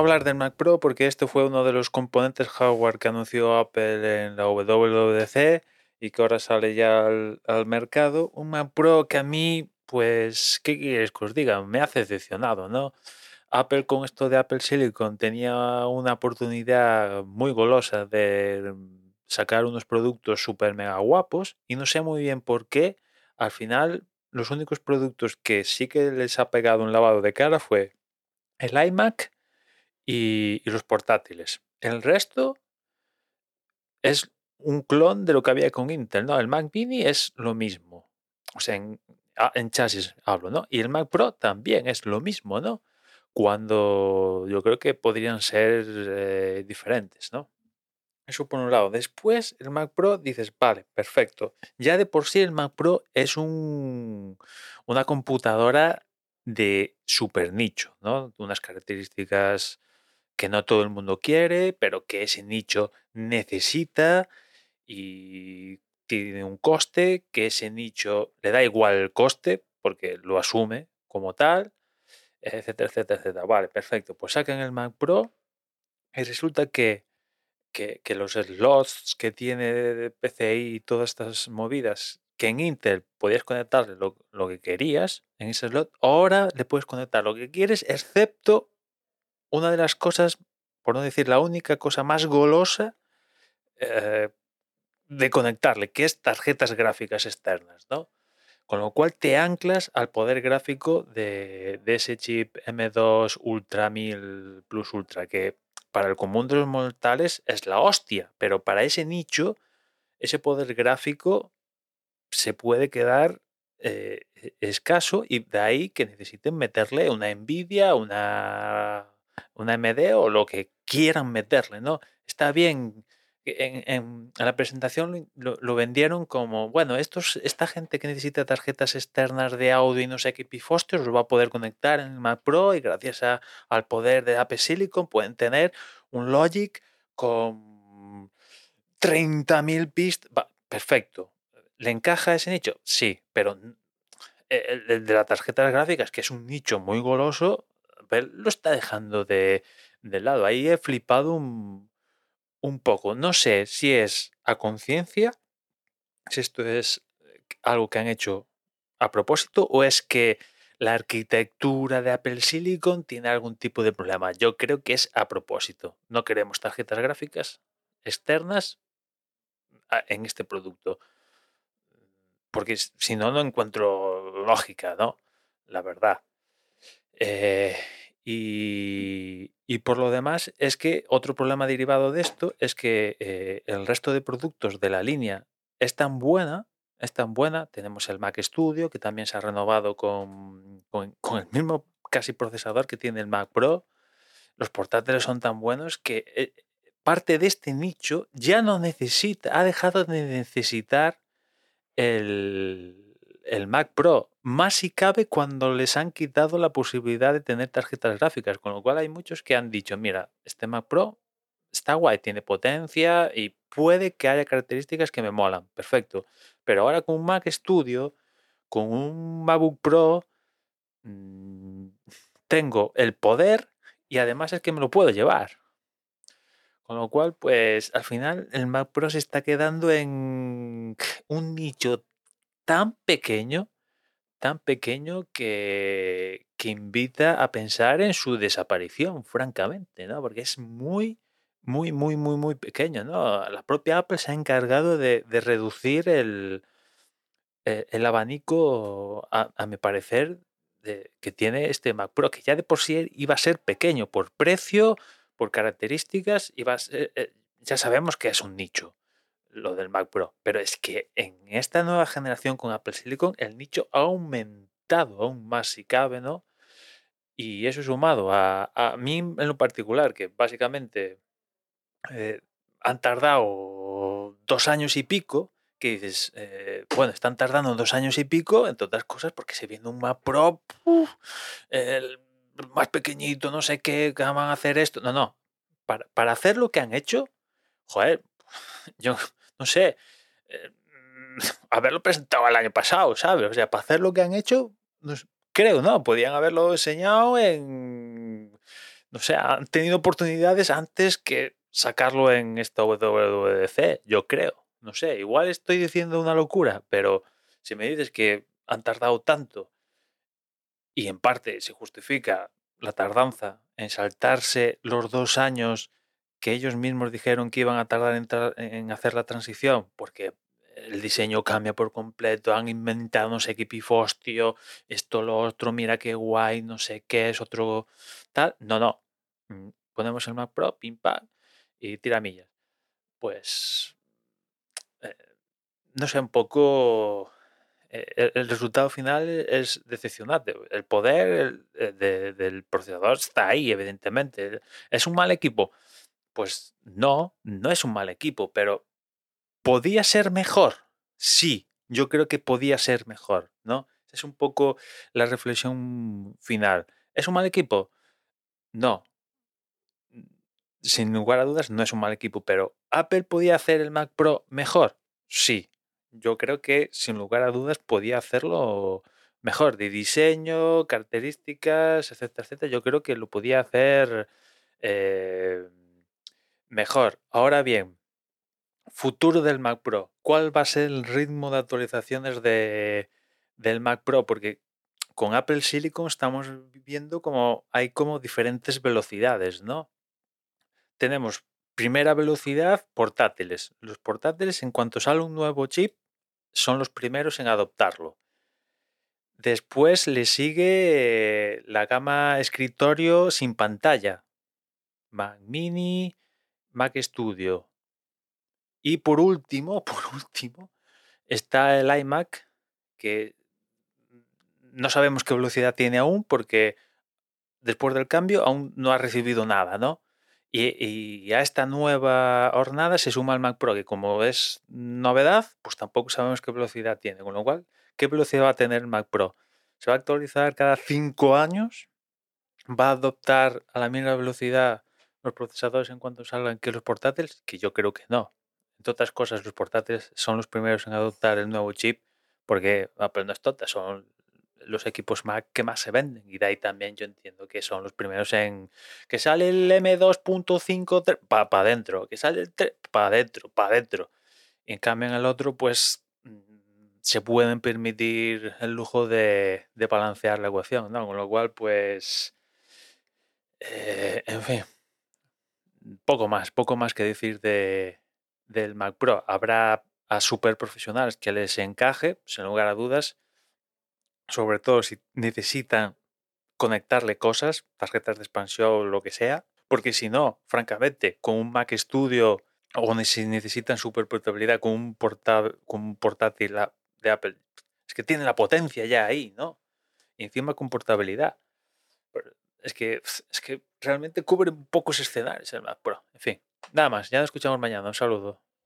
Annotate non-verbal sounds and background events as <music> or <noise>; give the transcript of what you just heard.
hablar del Mac Pro porque este fue uno de los componentes hardware que anunció Apple en la WWDC y que ahora sale ya al, mercado. Un Mac Pro que a mí, pues, ¿qué quieres que os diga? Me ha decepcionado, ¿no? Apple con esto de Apple Silicon tenía una oportunidad muy golosa de sacar unos productos súper mega guapos y no sé muy bien por qué al final los únicos productos que sí que les ha pegado un lavado de cara fue el iMac y, los portátiles. El resto es un clon de lo que había con Intel, ¿no? El Mac Mini es lo mismo. O sea, en, ah, en chasis hablo, ¿no? Y el Mac Pro también es lo mismo, ¿no? Cuando yo creo que podrían ser eh, diferentes, ¿no? Eso por un lado. Después, el Mac Pro dices, vale, perfecto. Ya de por sí el Mac Pro es un, una computadora de super nicho, ¿no? Unas características que no todo el mundo quiere, pero que ese nicho necesita y tiene un coste, que ese nicho le da igual el coste porque lo asume como tal, etcétera, etcétera, etcétera. Vale, perfecto. Pues sacan el Mac Pro y resulta que, que, los slots que tiene de PCI y todas estas movidas, que en Intel podías conectarle lo, lo que querías en ese slot, ahora le puedes conectar lo que quieres, excepto una de las cosas, por no decir la única cosa más golosa, eh, de conectarle, que es tarjetas gráficas externas, ¿no? Con lo cual te anclas al poder gráfico de, ese chip M2 Ultra 1000 Plus Ultra, que para el común de los mortales es la hostia, pero para ese nicho, ese poder gráfico se puede quedar eh, e- escaso y de ahí que necesiten meterle una Nvidia, una, una AMD o lo que quieran meterle, ¿no? Está bien en, en- la presentación lo, vendieron como, bueno, estos, esta gente que necesita tarjetas externas de audio y no sé qué pifostio los va a poder conectar en el Mac Pro y gracias a- al poder de Apple Silicon pueden tener un Logic con 30.000 pistas. Perfecto. ¿Le encaja ese nicho? Sí, pero el de las tarjetas gráficas, que es un nicho muy goloso, lo está dejando de, lado. Ahí he flipado un, un poco. No sé si es a conciencia, si esto es eh, algo que han hecho a propósito o es que la arquitectura de Apple Silicon tiene algún tipo de problema. Yo creo que es a propósito. No queremos tarjetas gráficas externas en este producto. Porque si no, no encuentro lógica, ¿no? La verdad. Eh, y, por lo demás, es que otro problema derivado de esto es que eh, el resto de productos de la línea es tan buena, es tan buena. Tenemos el Mac Studio, que también se ha renovado con, con- con el mismo casi procesador que tiene el Mac Pro. Los portátiles son tan buenos que eh, parte de este nicho ya no necesita, ha dejado de necesitar el, el Mac Pro, más si cabe cuando les han quitado la posibilidad de tener tarjetas gráficas, con lo cual hay muchos que han dicho, mira, este Mac Pro está guay, tiene potencia y puede que haya características que me molan, perfecto, pero ahora con un Mac Studio, con un MacBook Pro, mm, tengo el poder y además es que me lo puedo llevar. Con lo cual, pues al final el Mac Pro se está quedando en un nicho tan pequeño, tan pequeño que, que invita a pensar en su desaparición, francamente, ¿no? Porque es muy, muy, muy, muy, muy pequeño, ¿no? La propia Apple se ha encargado de, de reducir el, eh, el abanico, a, mi parecer, de- que tiene este Mac Pro, que ya de por sí iba a ser pequeño por precio, por características, iba a ser- eh, ya sabemos que es un nicho lo del Mac Pro, pero es que en esta nueva generación con Apple Silicon el nicho ha aumentado aún más si cabe, ¿no? Y eso sumado a, a mí en lo particular, que básicamente eh, han tardado dos años y pico, que dices, eh, bueno, están tardando dos años y pico, entre otras cosas, porque se viene un Mac Pro, el más pequeñito, no sé qué, que van a hacer esto. No, no. Para, para hacer lo que han hecho, joder, yo no sé, eh, <laughs> haberlo presentado el año pasado, ¿sabes? O sea, para hacer lo que han hecho, no creo, ¿no? Podían haberlo enseñado en no sé, han tenido oportunidades antes que sacarlo en esta WWDC, yo creo. No sé, igual estoy diciendo una locura, pero si me dices que han tardado tanto y en parte se justifica la tardanza en saltarse los dos años que ellos mismos dijeron que iban a tardar en, en hacer la transición, porque el diseño cambia por completo, han inventado no sé qué esto, lo otro, mira qué guay, no sé qué es otro tal. No, no. Mm, ponemos el Mac Pro, pim pam, y tiramillas. Pues, eh, no sé, un poco... Eh, el, resultado final es decepcionante. El poder eh, del procesador está ahí, evidentemente. ¿Es un mal equipo? Pues no, no es un mal equipo, pero ¿podía ser mejor? Sí, yo creo que podía ser mejor, ¿no? Es un poco la reflexión final. ¿Es un mal equipo? No. Sin lugar a dudas, no es un mal equipo, pero ¿Apple podía hacer el Mac Pro mejor? Sí. Yo creo que, sin lugar a dudas, podía hacerlo mejor. De diseño, características, etcétera, etcétera. Yo creo que lo podía hacer eh, mejor. Ahora bien, futuro del Mac Pro. ¿Cuál va a ser el ritmo de actualizaciones de, del Mac Pro? Porque con Apple Silicon estamos viendo como hay como diferentes velocidades, ¿no? Tenemos primera velocidad portátiles. Los portátiles, en cuanto sale un nuevo chip, son los primeros en adoptarlo. Después le sigue la gama escritorio sin pantalla. Mac Mini, Mac Studio. Y por último, <laughs> por último, está el iMac, que no sabemos qué velocidad tiene aún porque después del cambio aún no ha recibido nada, ¿no? Y, a esta nueva jornada se suma el Mac Pro, que como es novedad, pues tampoco sabemos qué velocidad tiene. Con lo cual, ¿qué velocidad va a tener el Mac Pro? ¿Se va a actualizar cada cinco años? ¿Va a adoptar a la misma velocidad los procesadores en cuanto salgan que los portátiles? Que yo creo que no. Entre otras cosas, los portátiles son los primeros en adoptar el nuevo chip porque Apple no es tota, son los equipos Mac que más se venden. Y de ahí también yo entiendo que son los primeros en que sale el M2.5 para pa adentro, que sale el 3 para adentro, para adentro. Y en cambio en el otro, pues mm, se pueden permitir el lujo de, balancear la ecuación, ¿no? Con lo cual, pues, eh, en fin, poco más, poco más que decir de, del Mac Pro. Habrá a super profesionales que les encaje, sin lugar a dudas, sobre todo si necesitan conectarle cosas, tarjetas de expansión o lo que sea, porque si no, francamente, con un Mac Studio o si necesitan super portabilidad con un, con un portátil de Apple, es que tiene la potencia ya ahí, ¿no? Y encima con portabilidad. Es que, es que realmente cubre pocos escenarios el Mac Pro. En fin, nada más, ya nos escuchamos mañana. Un saludo.